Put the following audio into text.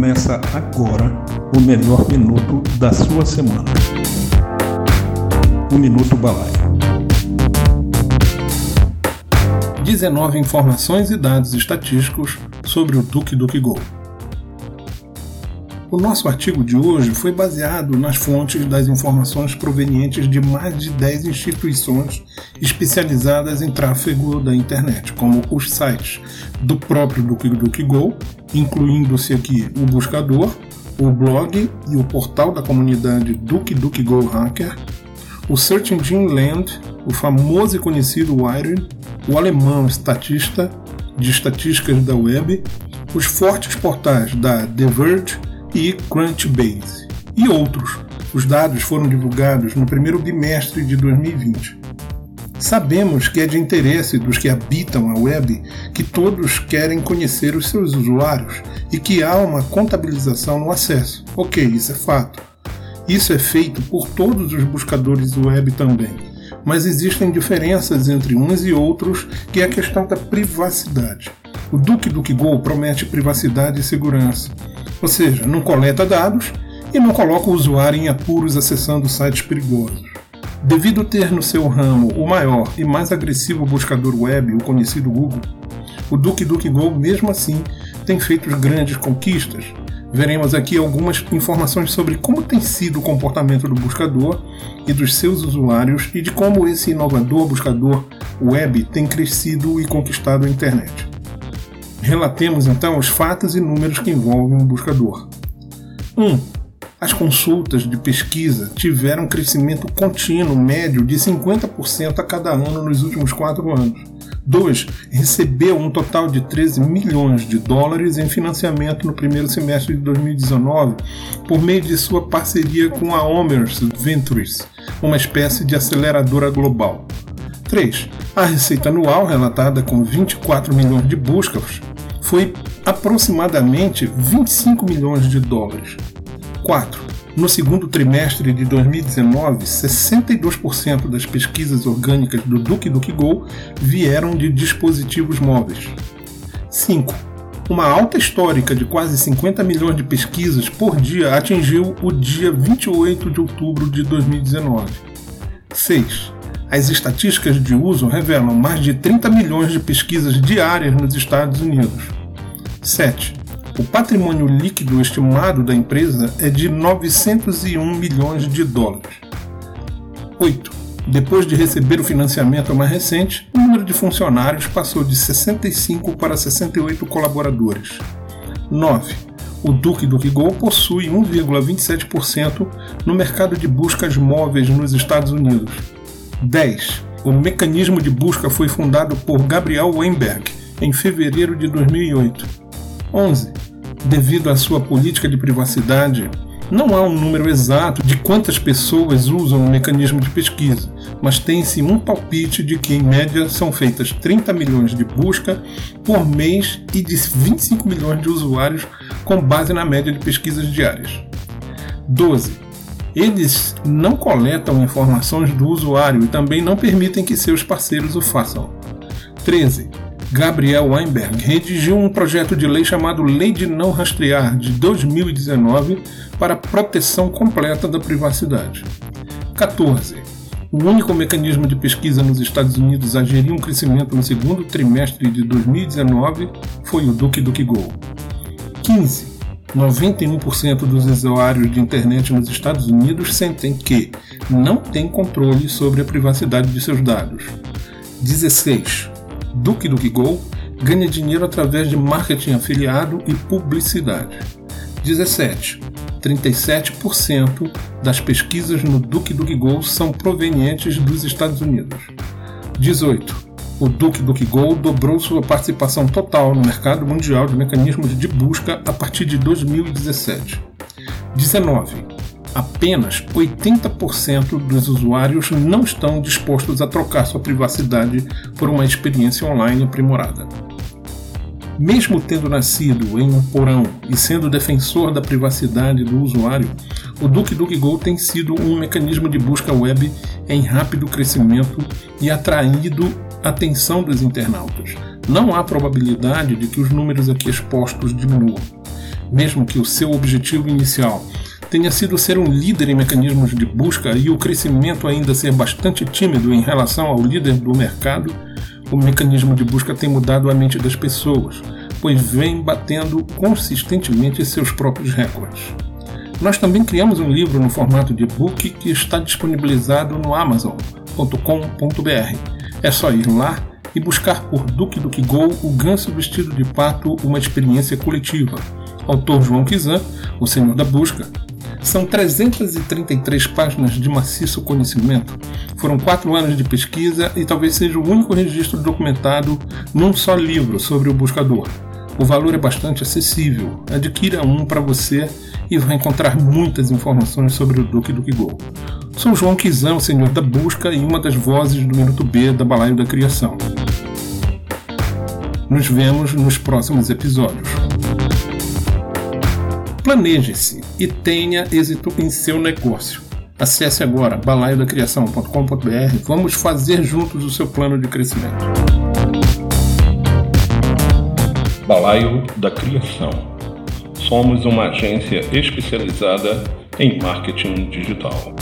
Começa agora o melhor minuto da sua semana. O Minuto Balaio. 19 informações e dados estatísticos sobre o Duke Duke Go. O nosso artigo de hoje foi baseado nas fontes das informações provenientes de mais de 10 instituições especializadas em tráfego da internet, como os sites do próprio DuckDuckGo, incluindo-se aqui o buscador, o blog e o portal da comunidade DuckDuckGo Hacker, o Search Engine Land, o famoso e conhecido Wired, o alemão Statista, de estatísticas da web, os fortes portais da The Verge, e Crunchbase, e outros. Os dados foram divulgados no primeiro bimestre de 2020. Sabemos que é de interesse dos que habitam a web que todos querem conhecer os seus usuários e que há uma contabilização no acesso. Ok, isso é fato. Isso é feito por todos os buscadores web também. Mas existem diferenças entre uns e outros, que é a questão da privacidade. O Duke Go promete privacidade e segurança, ou seja, não coleta dados e não coloca o usuário em apuros acessando sites perigosos. Devido ter no seu ramo o maior e mais agressivo buscador web, o conhecido Google, o DuckDuckGo, mesmo assim, tem feito grandes conquistas. Veremos aqui algumas informações sobre como tem sido o comportamento do buscador e dos seus usuários e de como esse inovador buscador web tem crescido e conquistado a internet. Relatemos então os fatos e números que envolvem um buscador. 1. Um, as consultas de pesquisa tiveram um crescimento contínuo médio de 50% a cada ano nos últimos quatro anos. 2. Recebeu um total de 13 milhões de dólares em financiamento no primeiro semestre de 2019 por meio de sua parceria com a Omers Ventures, uma espécie de aceleradora global. 3. A receita anual, relatada com 24 milhões de buscas, foi aproximadamente 25 milhões de dólares. 4. No segundo trimestre de 2019, 62% das pesquisas orgânicas do DuckDuckGo vieram de dispositivos móveis. 5. Uma alta histórica de quase 50 milhões de pesquisas por dia atingiu o dia 28 de outubro de 2019. 6. As estatísticas de uso revelam mais de 30 milhões de pesquisas diárias nos Estados Unidos. 7. O patrimônio líquido estimado da empresa é de 901 milhões de dólares. 8. Depois de receber o financiamento mais recente, o número de funcionários passou de 65 para 68 colaboradores. 9. O Duke do Go possui 1,27% no mercado de buscas móveis nos Estados Unidos. 10. O mecanismo de busca foi fundado por Gabriel Weinberg em fevereiro de 2008 11. Devido à sua política de privacidade, não há um número exato de quantas pessoas usam o mecanismo de pesquisa, mas tem-se um palpite de que, em média, são feitas 30 milhões de busca por mês e de 25 milhões de usuários com base na média de pesquisas diárias. 12. Eles não coletam informações do usuário e também não permitem que seus parceiros o façam. 13. Gabriel Weinberg redigiu um projeto de lei chamado Lei de Não Rastrear de 2019 para proteção completa da privacidade. 14. O único mecanismo de pesquisa nos Estados Unidos a gerir um crescimento no segundo trimestre de 2019 foi o DuckDuckGo. 15. 91% dos usuários de internet nos Estados Unidos sentem que não têm controle sobre a privacidade de seus dados. 16. Duke Duke Go ganha dinheiro através de marketing afiliado e publicidade. 17. 37% das pesquisas no Duke Duke Go são provenientes dos Estados Unidos. 18. O Duke Duke Go dobrou sua participação total no mercado mundial de mecanismos de busca a partir de 2017. 19 apenas 80% dos usuários não estão dispostos a trocar sua privacidade por uma experiência online aprimorada. Mesmo tendo nascido em um porão e sendo defensor da privacidade do usuário, o DuckDuckGo tem sido um mecanismo de busca web em rápido crescimento e atraído atenção dos internautas. Não há probabilidade de que os números aqui expostos diminuam Mesmo que o seu objetivo inicial tenha sido ser um líder em mecanismos de busca e o crescimento ainda ser bastante tímido em relação ao líder do mercado, o mecanismo de busca tem mudado a mente das pessoas, pois vem batendo consistentemente seus próprios recordes. Nós também criamos um livro no formato de e-book que está disponibilizado no amazon.com.br. É só ir lá e buscar por Duque Duque Go o Ganso Vestido de Pato, uma experiência coletiva. Autor João Kizan, o Senhor da Busca, são 333 páginas de maciço conhecimento. Foram quatro anos de pesquisa e talvez seja o único registro documentado num só livro sobre o buscador. O valor é bastante acessível. Adquira um para você e vai encontrar muitas informações sobre o Duque Duque Go. Sou João Kizan, o senhor da busca e uma das vozes do Minuto B da Balaio da Criação. Nos vemos nos próximos episódios. Planeje-se e tenha êxito em seu negócio. Acesse agora balaiodacriação.com.br. Vamos fazer juntos o seu plano de crescimento. Balaio da Criação. Somos uma agência especializada em marketing digital.